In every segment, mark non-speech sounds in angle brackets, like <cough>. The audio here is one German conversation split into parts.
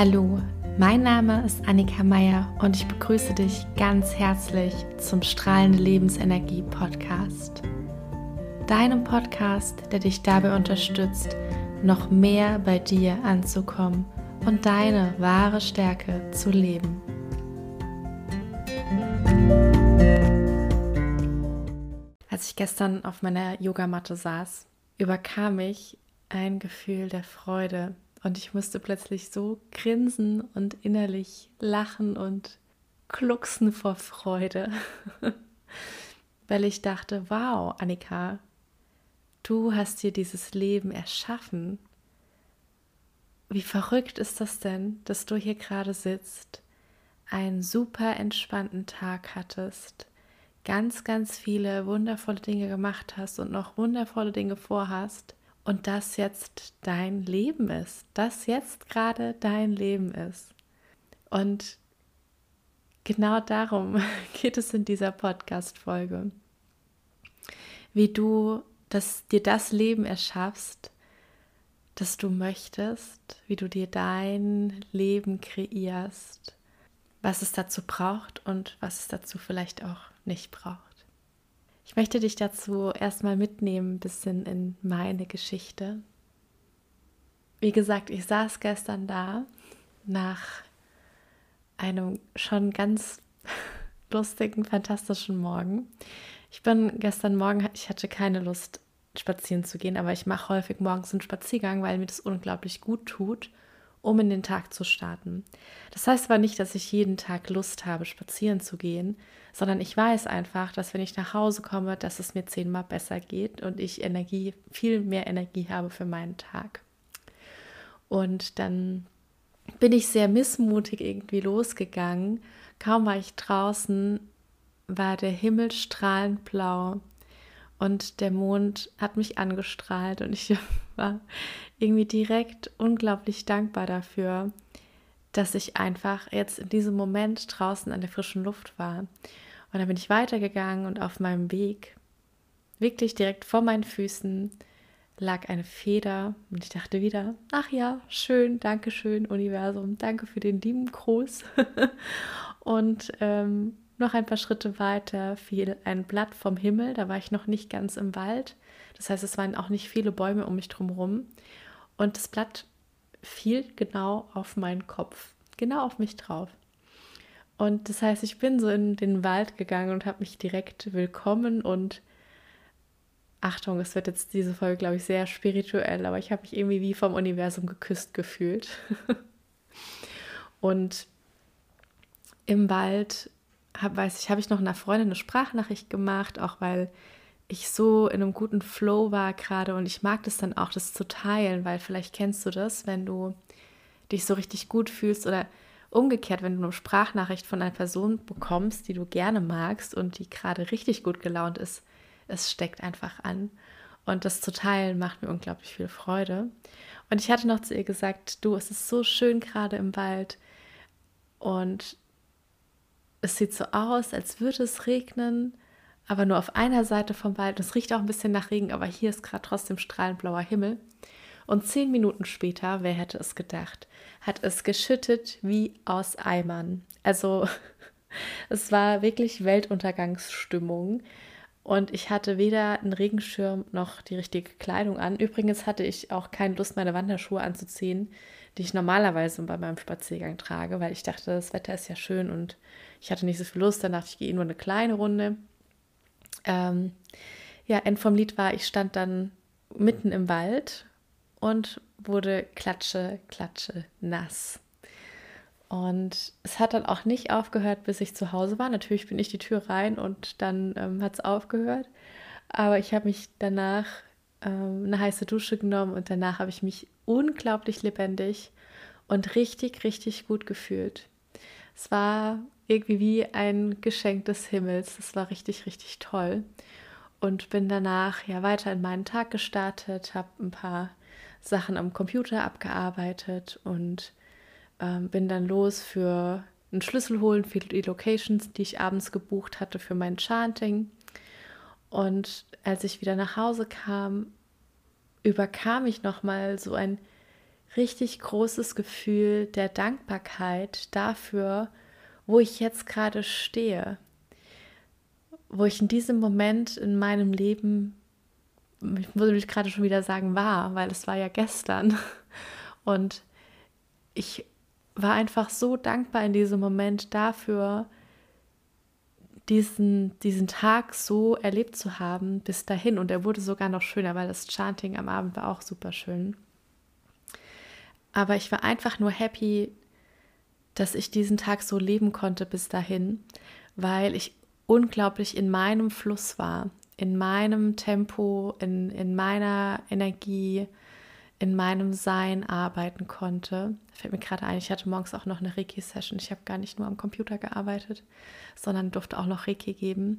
Hallo, mein Name ist Annika Meier und ich begrüße dich ganz herzlich zum Strahlende Lebensenergie Podcast. Deinem Podcast, der dich dabei unterstützt, noch mehr bei dir anzukommen und deine wahre Stärke zu leben. Als ich gestern auf meiner Yogamatte saß, überkam mich ein Gefühl der Freude und ich musste plötzlich so grinsen und innerlich lachen und glucksen vor Freude, <laughs> weil ich dachte, wow, Annika, du hast dir dieses Leben erschaffen. Wie verrückt ist das denn, dass du hier gerade sitzt, einen super entspannten Tag hattest, ganz, ganz viele wundervolle Dinge gemacht hast und noch wundervolle Dinge vorhast und das jetzt dein Leben ist, das jetzt gerade dein Leben ist. Und genau darum <laughs> geht es in dieser Podcast-Folge. Wie du das, dir das Leben erschaffst, das du möchtest, wie du dir dein Leben kreierst, was es dazu braucht und was es dazu vielleicht auch nicht braucht. Ich möchte dich dazu erstmal mitnehmen, ein bisschen in meine Geschichte. Wie gesagt, ich saß gestern da nach einem schon ganz <laughs> lustigen, fantastischen Morgen. Ich bin gestern Morgen, ich hatte keine Lust, spazieren zu gehen, aber ich mache häufig morgens einen Spaziergang, weil mir das unglaublich gut tut um in den Tag zu starten. Das heißt aber nicht, dass ich jeden Tag Lust habe, spazieren zu gehen, sondern ich weiß einfach, dass wenn ich nach Hause komme, dass es mir zehnmal besser geht und ich Energie, viel mehr Energie habe für meinen Tag. Und dann bin ich sehr missmutig irgendwie losgegangen. Kaum war ich draußen, war der Himmel strahlend blau und der Mond hat mich angestrahlt und ich <laughs> war irgendwie direkt unglaublich dankbar dafür, dass ich einfach jetzt in diesem Moment draußen an der frischen Luft war. Und dann bin ich weitergegangen und auf meinem Weg, wirklich direkt vor meinen Füßen, lag eine Feder und ich dachte wieder, ach ja, schön, danke schön, Universum, danke für den lieben Gruß. <laughs> und ähm, noch ein paar Schritte weiter fiel ein Blatt vom Himmel, da war ich noch nicht ganz im Wald. Das heißt, es waren auch nicht viele Bäume um mich drumherum. Und das Blatt fiel genau auf meinen Kopf, genau auf mich drauf. Und das heißt, ich bin so in den Wald gegangen und habe mich direkt willkommen und Achtung, es wird jetzt diese Folge, glaube ich, sehr spirituell, aber ich habe mich irgendwie wie vom Universum geküsst gefühlt. <laughs> und im Wald hab, weiß ich, habe ich noch einer Freundin eine Sprachnachricht gemacht, auch weil ich so in einem guten Flow war gerade und ich mag das dann auch, das zu teilen, weil vielleicht kennst du das, wenn du dich so richtig gut fühlst oder umgekehrt, wenn du eine Sprachnachricht von einer Person bekommst, die du gerne magst und die gerade richtig gut gelaunt ist, es steckt einfach an. Und das zu teilen macht mir unglaublich viel Freude. Und ich hatte noch zu ihr gesagt, du, es ist so schön gerade im Wald und es sieht so aus, als würde es regnen, aber nur auf einer Seite vom Wald. Es riecht auch ein bisschen nach Regen, aber hier ist gerade trotzdem strahlend blauer Himmel. Und zehn Minuten später, wer hätte es gedacht, hat es geschüttet wie aus Eimern. Also <laughs> es war wirklich Weltuntergangsstimmung. Und ich hatte weder einen Regenschirm noch die richtige Kleidung an. Übrigens hatte ich auch keine Lust, meine Wanderschuhe anzuziehen, die ich normalerweise bei meinem Spaziergang trage, weil ich dachte, das Wetter ist ja schön und ich hatte nicht so viel Lust, dann dachte ich, gehe nur eine kleine Runde. Ähm, ja, End vom Lied war, ich stand dann mitten im Wald und wurde klatsche, klatsche nass. Und es hat dann auch nicht aufgehört, bis ich zu Hause war. Natürlich bin ich die Tür rein und dann ähm, hat es aufgehört. Aber ich habe mich danach ähm, eine heiße Dusche genommen und danach habe ich mich unglaublich lebendig und richtig, richtig gut gefühlt. Es war irgendwie wie ein Geschenk des Himmels. Das war richtig, richtig toll. Und bin danach ja weiter in meinen Tag gestartet, habe ein paar Sachen am Computer abgearbeitet und ähm, bin dann los für einen Schlüssel holen für die Locations, die ich abends gebucht hatte für mein Chanting. Und als ich wieder nach Hause kam, überkam ich nochmal so ein richtig großes Gefühl der Dankbarkeit dafür, wo ich jetzt gerade stehe, wo ich in diesem Moment in meinem Leben, ich würde mich gerade schon wieder sagen, war, weil es war ja gestern. <laughs> Und ich war einfach so dankbar in diesem Moment dafür, diesen, diesen Tag so erlebt zu haben bis dahin. Und er wurde sogar noch schöner, weil das Chanting am Abend war auch super schön. Aber ich war einfach nur happy, dass ich diesen Tag so leben konnte bis dahin, weil ich unglaublich in meinem Fluss war, in meinem Tempo, in, in meiner Energie, in meinem Sein arbeiten konnte. Fällt mir gerade ein, ich hatte morgens auch noch eine Reiki-Session. Ich habe gar nicht nur am Computer gearbeitet, sondern durfte auch noch Reiki geben.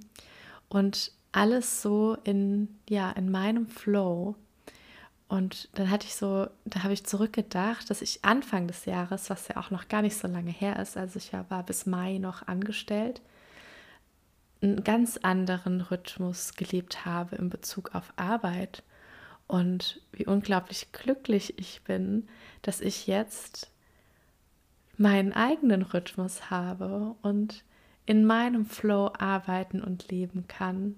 Und alles so in, ja, in meinem Flow. Und dann hatte ich so, da habe ich zurückgedacht, dass ich Anfang des Jahres, was ja auch noch gar nicht so lange her ist, also ich war bis Mai noch angestellt, einen ganz anderen Rhythmus gelebt habe in Bezug auf Arbeit und wie unglaublich glücklich ich bin, dass ich jetzt meinen eigenen Rhythmus habe und in meinem Flow arbeiten und leben kann.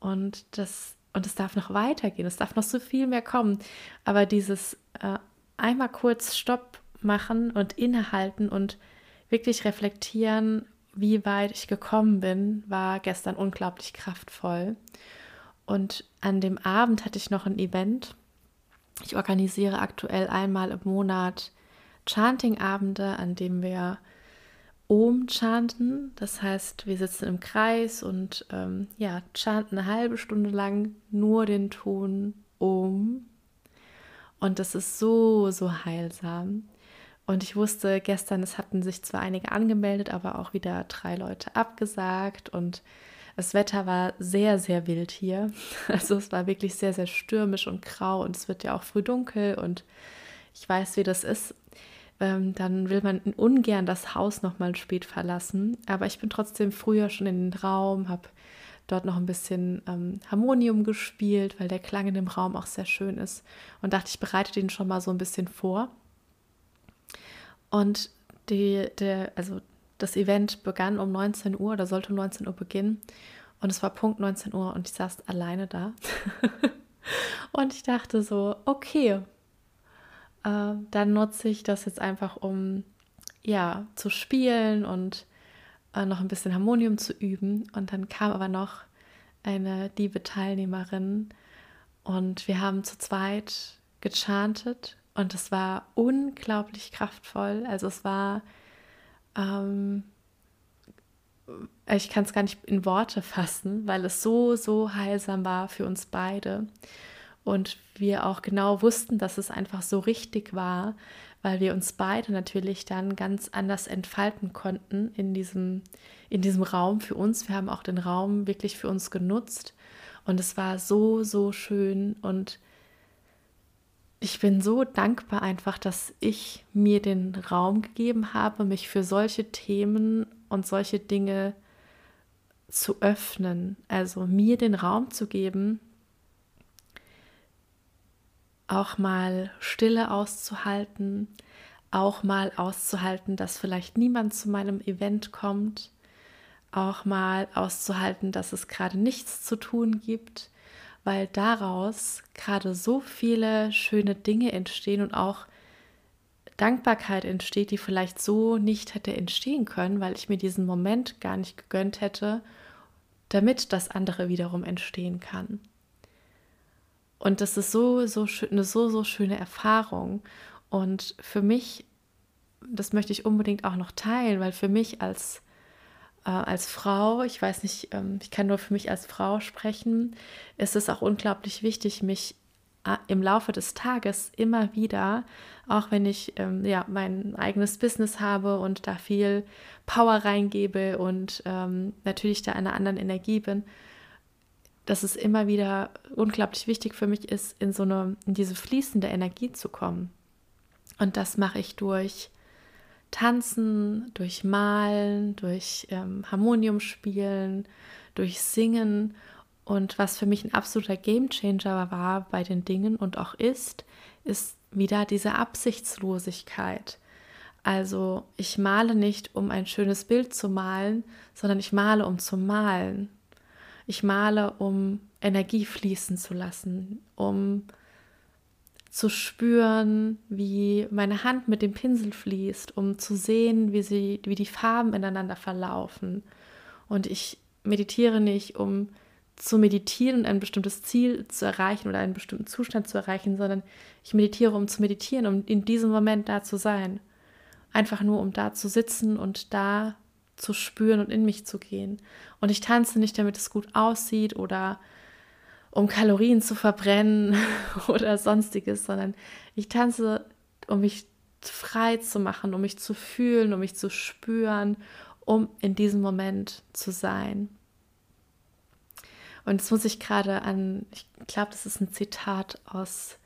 Und das und es darf noch weitergehen, es darf noch so viel mehr kommen. Aber dieses äh, einmal kurz Stopp machen und innehalten und wirklich reflektieren, wie weit ich gekommen bin, war gestern unglaublich kraftvoll. Und an dem Abend hatte ich noch ein Event. Ich organisiere aktuell einmal im Monat Chanting-Abende, an dem wir Om chanten. Das heißt, wir sitzen im Kreis und ähm, ja, chanten eine halbe Stunde lang nur den Ton Om. Und das ist so, so heilsam. Und ich wusste gestern, es hatten sich zwar einige angemeldet, aber auch wieder drei Leute abgesagt. Und das Wetter war sehr, sehr wild hier. <laughs> Also es war wirklich sehr, sehr stürmisch und grau und es wird ja auch früh dunkel und ich weiß, wie das ist. Ähm, dann will man ungern das Haus nochmal spät verlassen. Aber ich bin trotzdem früher schon in den Raum, habe dort noch ein bisschen ähm, Harmonium gespielt, weil der Klang in dem Raum auch sehr schön ist. Und dachte, ich bereite den schon mal so ein bisschen vor. Und die, der, also das Event begann um 19 Uhr oder sollte um 19 Uhr beginnen. Und es war Punkt 19 Uhr und ich saß alleine da. <laughs> und ich dachte so, okay, äh, dann nutze ich das jetzt einfach, um ja zu spielen und äh, noch ein bisschen Harmonium zu üben. Und dann kam aber noch eine liebe Teilnehmerin und wir haben zu zweit gechantet und es war unglaublich kraftvoll. Also es war ähm, ich kann es gar nicht in Worte fassen, weil es so, so heilsam war für uns beide. Und wir auch genau wussten, dass es einfach so richtig war, weil wir uns beide natürlich dann ganz anders entfalten konnten in diesem, in diesem Raum für uns. Wir haben auch den Raum wirklich für uns genutzt. Und es war so, so schön und ich bin so dankbar einfach, dass ich mir den Raum gegeben habe, mich für solche Themen und solche Dinge zu öffnen. Also mir den Raum zu geben, auch mal Stille auszuhalten, auch mal auszuhalten, dass vielleicht niemand zu meinem Event kommt, auch mal auszuhalten, dass es gerade nichts zu tun gibt weil daraus gerade so viele schöne Dinge entstehen und auch Dankbarkeit entsteht, die vielleicht so nicht hätte entstehen können, weil ich mir diesen Moment gar nicht gegönnt hätte, damit das andere wiederum entstehen kann. Und das ist so, so schön, eine so, so schöne Erfahrung. Und für mich, das möchte ich unbedingt auch noch teilen, weil für mich als äh, als Frau, ich weiß nicht, ähm, ich kann nur für mich als Frau sprechen, ist es auch unglaublich wichtig, mich äh, im Laufe des Tages immer wieder, auch wenn ich ähm, ja mein eigenes Business habe und da viel Power reingebe und ähm, natürlich da in einer anderen Energie bin, dass es immer wieder unglaublich wichtig für mich ist, in so eine, in diese fließende Energie zu kommen. Und das mache ich durch Tanzen, durch Malen, durch ähm, Harmonium spielen, durch Singen. Und was für mich ein absoluter Gamechanger war bei den Dingen und auch ist, ist wieder diese Absichtslosigkeit. Also ich male nicht, um ein schönes Bild zu malen, sondern ich male, um zu malen. Ich male, um Energie fließen zu lassen, um zu spüren, wie meine Hand mit dem Pinsel fließt, um zu sehen, wie, sie, wie die Farben ineinander verlaufen. Und ich meditiere nicht, um zu meditieren und ein bestimmtes Ziel zu erreichen oder einen bestimmten Zustand zu erreichen, sondern ich meditiere, um zu meditieren, um in diesem Moment da zu sein. Einfach nur, um da zu sitzen und da zu spüren und in mich zu gehen. Und ich tanze nicht, damit es gut aussieht oder um Kalorien zu verbrennen <laughs> oder sonstiges, sondern ich tanze, um mich frei zu machen, um mich zu fühlen, um mich zu spüren, um in diesem Moment zu sein. Und jetzt muss ich gerade an, ich glaube, das ist ein Zitat aus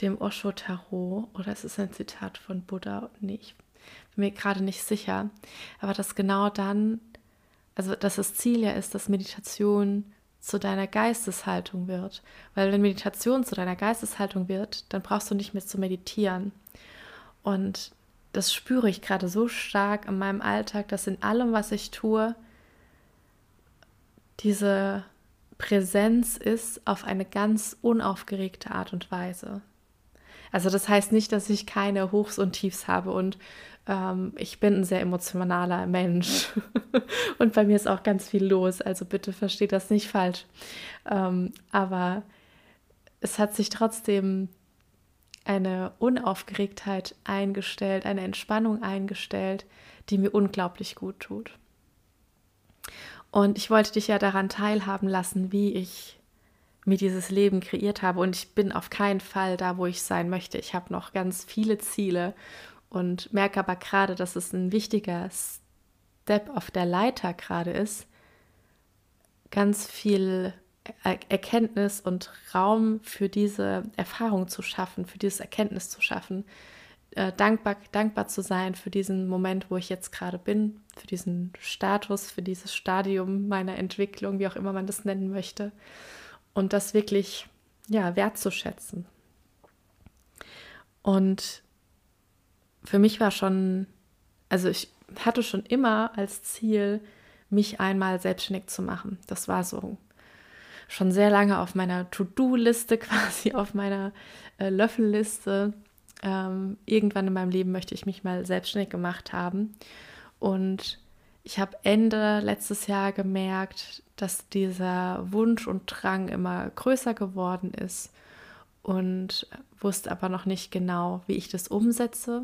dem Osho Tarot oder es ist ein Zitat von Buddha. Nee, ich mir gerade nicht sicher. Aber dass genau dann, also dass das Ziel ja ist, dass Meditation zu deiner Geisteshaltung wird. Weil wenn Meditation zu deiner Geisteshaltung wird, dann brauchst du nicht mehr zu meditieren. Und das spüre ich gerade so stark in meinem Alltag, dass in allem, was ich tue, diese Präsenz ist auf eine ganz unaufgeregte Art und Weise. Also das heißt nicht, dass ich keine Hochs und Tiefs habe und ähm, ich bin ein sehr emotionaler Mensch <laughs> und bei mir ist auch ganz viel los. Also bitte versteht das nicht falsch. Ähm, aber es hat sich trotzdem eine Unaufgeregtheit eingestellt, eine Entspannung eingestellt, die mir unglaublich gut tut. Und ich wollte dich ja daran teilhaben lassen, wie ich mir dieses Leben kreiert habe. Und ich bin auf keinen Fall da, wo ich sein möchte. Ich habe noch ganz viele Ziele und merke aber gerade, dass es ein wichtiger Step auf der Leiter gerade ist, ganz viel Erkenntnis und Raum für diese Erfahrung zu schaffen, für dieses Erkenntnis zu schaffen, äh, dankbar, dankbar zu sein für diesen Moment, wo ich jetzt gerade bin, für diesen Status, für dieses Stadium meiner Entwicklung, wie auch immer man das nennen möchte. Und das wirklich, ja, wertzuschätzen. Und für mich war schon, also ich hatte schon immer als Ziel, mich einmal selbstständig zu machen. Das war so schon sehr lange auf meiner To-Do-Liste, <laughs> quasi auf meiner äh, Löffelliste ähm, irgendwann in meinem Leben möchte ich mich mal selbstständig gemacht haben. Und ich habe Ende letztes Jahr gemerkt, dass dieser Wunsch und Drang immer größer geworden ist und wusste aber noch nicht genau, wie ich das umsetze.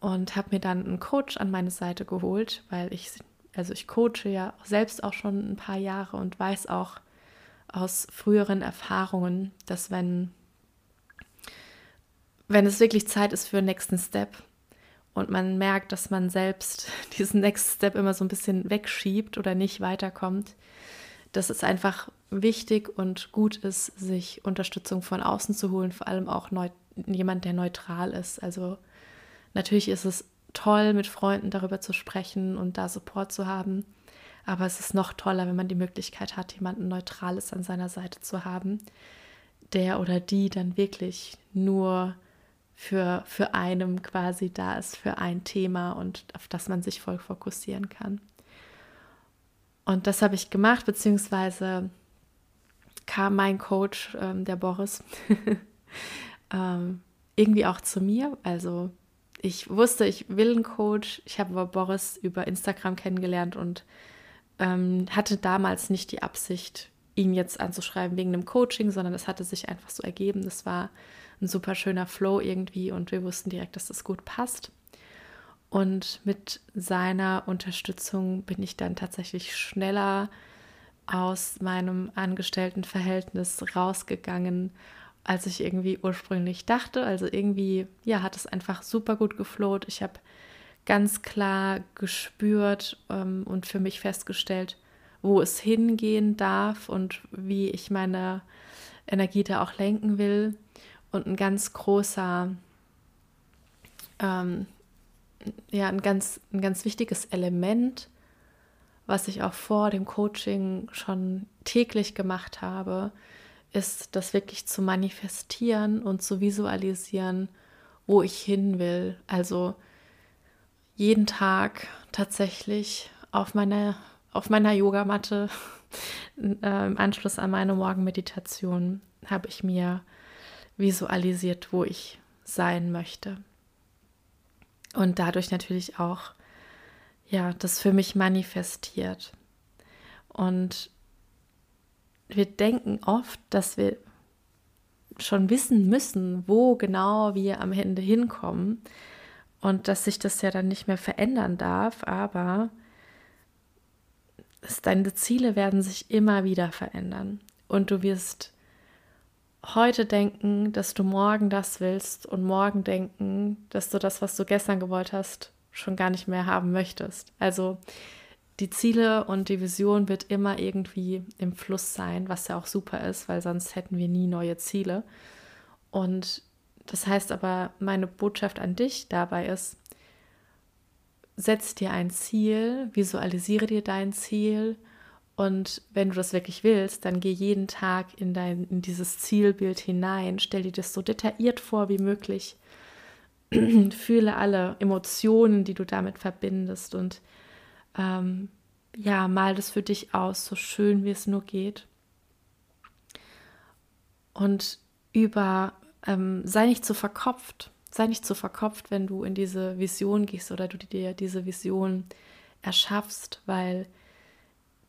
Und habe mir dann einen Coach an meine Seite geholt, weil ich, also ich coache ja selbst auch schon ein paar Jahre und weiß auch aus früheren Erfahrungen, dass wenn wenn es wirklich Zeit ist für den nächsten Step und man merkt, dass man selbst <laughs> diesen Next Step immer so ein bisschen wegschiebt oder nicht weiterkommt, dass es einfach wichtig und gut ist, sich Unterstützung von außen zu holen, vor allem auch jemand, der neutral ist. Also natürlich ist es toll, mit Freunden darüber zu sprechen und da Support zu haben. Aber es ist noch toller, wenn man die Möglichkeit hat, jemanden Neutrales an seiner Seite zu haben, der oder die dann wirklich nur für, für einem quasi da ist, für ein Thema und auf das man sich voll fokussieren kann. Und das habe ich gemacht, beziehungsweise kam mein Coach, ähm, der Boris, <laughs> ähm, irgendwie auch zu mir. Also ich wusste, ich will einen Coach. Ich habe aber Boris über Instagram kennengelernt und ähm, hatte damals nicht die Absicht, ihn jetzt anzuschreiben wegen einem Coaching, sondern es hatte sich einfach so ergeben. Das war ein super schöner Flow irgendwie und wir wussten direkt, dass das gut passt. Und mit seiner Unterstützung bin ich dann tatsächlich schneller aus meinem Angestelltenverhältnis rausgegangen, als ich irgendwie ursprünglich dachte. Also irgendwie, ja, hat es einfach super gut geflowt. Ich habe ganz klar gespürt ähm, und für mich festgestellt, wo es hingehen darf und wie ich meine Energie da auch lenken will. Und ein ganz großer, ähm, ja, ein ganz, ein ganz wichtiges Element, was ich auch vor dem Coaching schon täglich gemacht habe, ist das wirklich zu manifestieren und zu visualisieren, wo ich hin will. Also jeden Tag tatsächlich auf meiner, auf meiner Yogamatte <laughs> äh, im Anschluss an meine Morgenmeditation habe ich mir visualisiert, wo ich sein möchte. Und dadurch natürlich auch, ja, das für mich manifestiert. Und wir denken oft, dass wir schon wissen müssen, wo genau wir am Ende hinkommen und dass sich das ja dann nicht mehr verändern darf, aber deine Ziele werden sich immer wieder verändern und du wirst heute denken, dass du morgen das willst und morgen denken, dass du das, was du gestern gewollt hast, schon gar nicht mehr haben möchtest. Also die Ziele und die Vision wird immer irgendwie im Fluss sein, was ja auch super ist, weil sonst hätten wir nie neue Ziele. Und das heißt aber, meine Botschaft an dich dabei ist, setz dir ein Ziel, visualisiere dir dein Ziel und wenn du das wirklich willst, dann geh jeden Tag in, dein, in dieses Zielbild hinein, stell dir das so detailliert vor wie möglich, <clears throat> fühle alle Emotionen, die du damit verbindest und ähm, ja, mal das für dich aus, so schön wie es nur geht. Und über, ähm, sei nicht zu verkopft, sei nicht zu verkopft, wenn du in diese Vision gehst oder du dir diese Vision erschaffst, weil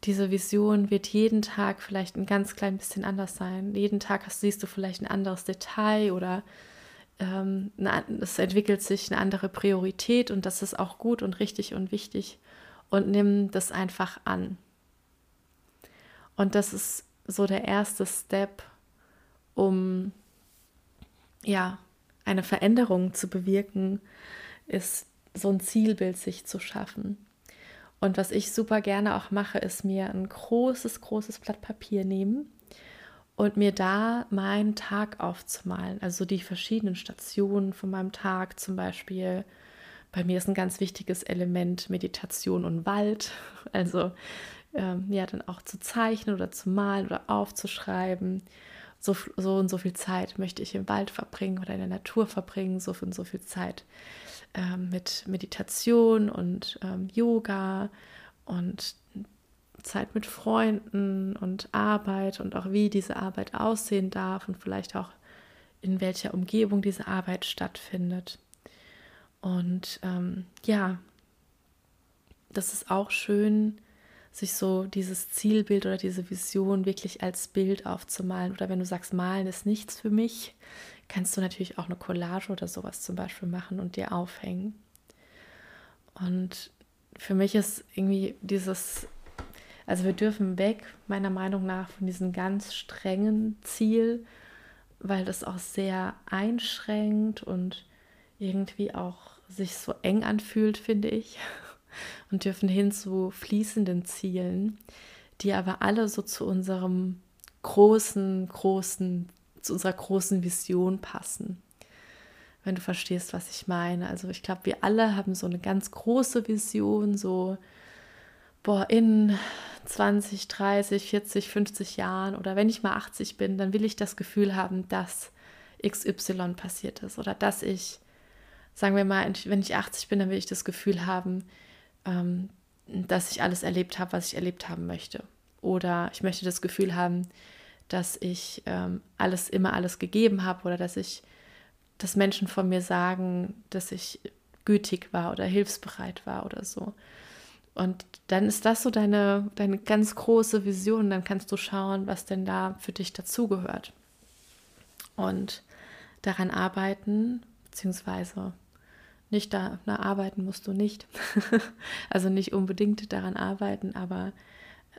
diese Vision wird jeden Tag vielleicht ein ganz klein bisschen anders sein. Jeden Tag hast, siehst du vielleicht ein anderes Detail oder ähm, es entwickelt sich eine andere Priorität und das ist auch gut und richtig und wichtig und nimm das einfach an. Und das ist so der erste Step, um ja, eine Veränderung zu bewirken, ist so ein Zielbild sich zu schaffen. Und was ich super gerne auch mache, ist mir ein großes, großes Blatt Papier nehmen und mir da meinen Tag aufzumalen. Also die verschiedenen Stationen von meinem Tag zum Beispiel bei mir ist ein ganz wichtiges Element Meditation und Wald. <laughs> Also ähm, ja, dann auch zu zeichnen oder zu malen oder aufzuschreiben. So, so und so viel Zeit möchte ich im Wald verbringen oder in der Natur verbringen, so und so viel Zeit ähm, mit Meditation und ähm, Yoga und Zeit mit Freunden und Arbeit und auch wie diese Arbeit aussehen darf und vielleicht auch in welcher Umgebung diese Arbeit stattfindet. Und ähm, ja, das ist auch schön, sich so dieses Zielbild oder diese Vision wirklich als Bild aufzumalen. Oder wenn du sagst, malen ist nichts für mich, kannst du natürlich auch eine Collage oder sowas zum Beispiel machen und dir aufhängen. Und für mich ist irgendwie dieses, also wir dürfen weg, meiner Meinung nach, von diesem ganz strengen Ziel, weil das auch sehr einschränkt und irgendwie auch sich so eng anfühlt, finde ich, <laughs> und dürfen hin zu fließenden Zielen, die aber alle so zu unserem großen, großen, zu unserer großen Vision passen. Wenn du verstehst, was ich meine. Also ich glaube, wir alle haben so eine ganz große Vision, so, boah, in 20, 30, 40, 50 Jahren oder wenn ich mal 80 bin, dann will ich das Gefühl haben, dass XY passiert ist oder dass ich sagen wir mal, wenn ich 80 bin, dann will ich das Gefühl haben, ähm, dass ich alles erlebt habe, was ich erlebt haben möchte. Oder ich möchte das Gefühl haben, dass ich ähm, alles immer alles gegeben habe oder dass ich, dass Menschen von mir sagen, dass ich gütig war oder hilfsbereit war oder so. Und dann ist das so deine, deine ganz große Vision. Dann kannst du schauen, was denn da für dich dazugehört. Und daran arbeiten, beziehungsweise nicht daran arbeiten musst du nicht. <laughs> also nicht unbedingt daran arbeiten, aber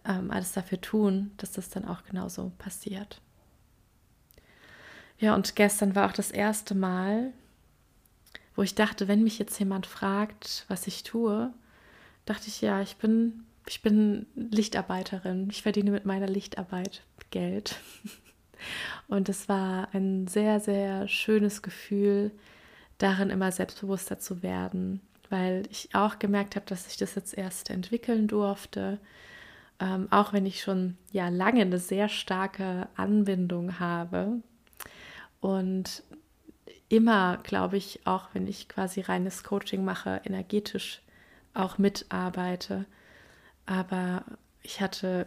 ähm, alles dafür tun, dass das dann auch genauso passiert. Ja, und gestern war auch das erste Mal, wo ich dachte, wenn mich jetzt jemand fragt, was ich tue, dachte ich, ja, ich bin, ich bin Lichtarbeiterin. Ich verdiene mit meiner Lichtarbeit Geld. <laughs> Und es war ein sehr, sehr schönes Gefühl, darin immer selbstbewusster zu werden, weil ich auch gemerkt habe, dass ich das jetzt erst entwickeln durfte, ähm, auch wenn ich schon ja lange eine sehr starke Anbindung habe und immer, glaube ich, auch wenn ich quasi reines Coaching mache, energetisch auch mitarbeite. Aber ich hatte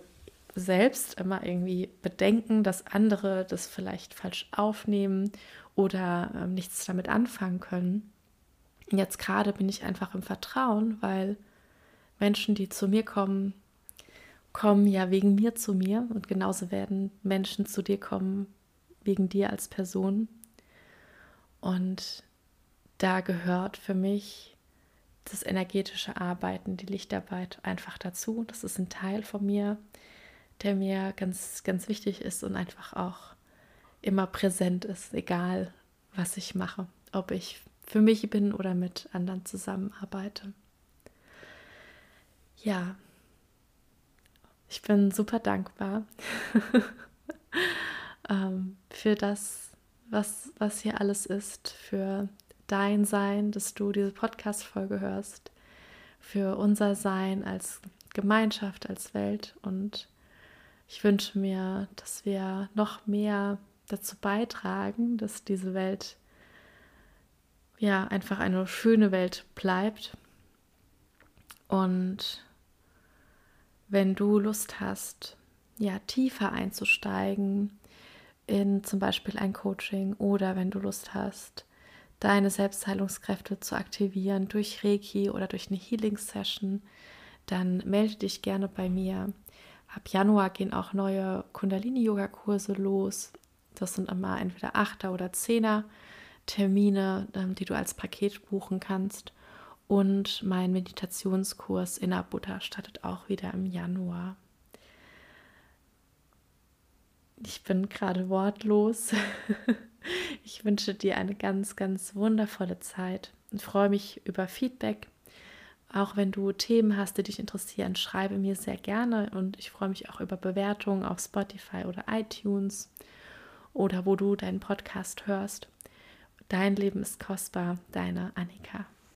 selbst immer irgendwie Bedenken, dass andere das vielleicht falsch aufnehmen oder äh, nichts damit anfangen können. Jetzt gerade bin ich einfach im Vertrauen, weil Menschen, die zu mir kommen, kommen ja wegen mir zu mir und genauso werden Menschen zu dir kommen wegen dir als Person. Und da gehört für mich das energetische Arbeiten, die Lichtarbeit einfach dazu. Das ist ein Teil von mir, der mir ganz, ganz wichtig ist und einfach auch immer präsent ist, egal was ich mache, ob ich für mich bin oder mit anderen zusammenarbeite. Ja, ich bin super dankbar <laughs> ähm, für das, was, was hier alles ist, für dein Sein, dass du diese Podcast-Folge hörst, für unser Sein als Gemeinschaft, als Welt. Und ich wünsche mir, dass wir noch mehr dazu beitragen, dass diese Welt ja einfach eine schöne Welt bleibt. Und wenn du Lust hast, ja, tiefer einzusteigen in zum Beispiel ein Coaching oder wenn du Lust hast, deine Selbstheilungskräfte zu aktivieren durch Reiki oder durch eine Healing Session, dann melde dich gerne bei mir. Ab Januar gehen auch neue Kundalini-Yoga-Kurse los. Das sind immer entweder Achter oder Zehner Termine, ähm, die du als Paket buchen kannst. Und mein Meditationskurs Inner Buddha startet auch wieder im Januar. Ich bin gerade wortlos. <laughs> Ich wünsche dir eine ganz, ganz wundervolle Zeit und freue mich über Feedback. Auch wenn du Themen hast, die dich interessieren, schreibe mir sehr gerne und ich freue mich auch über Bewertungen auf Spotify oder iTunes oder wo du deinen Podcast hörst. Dein Leben ist kostbar, deine Annika.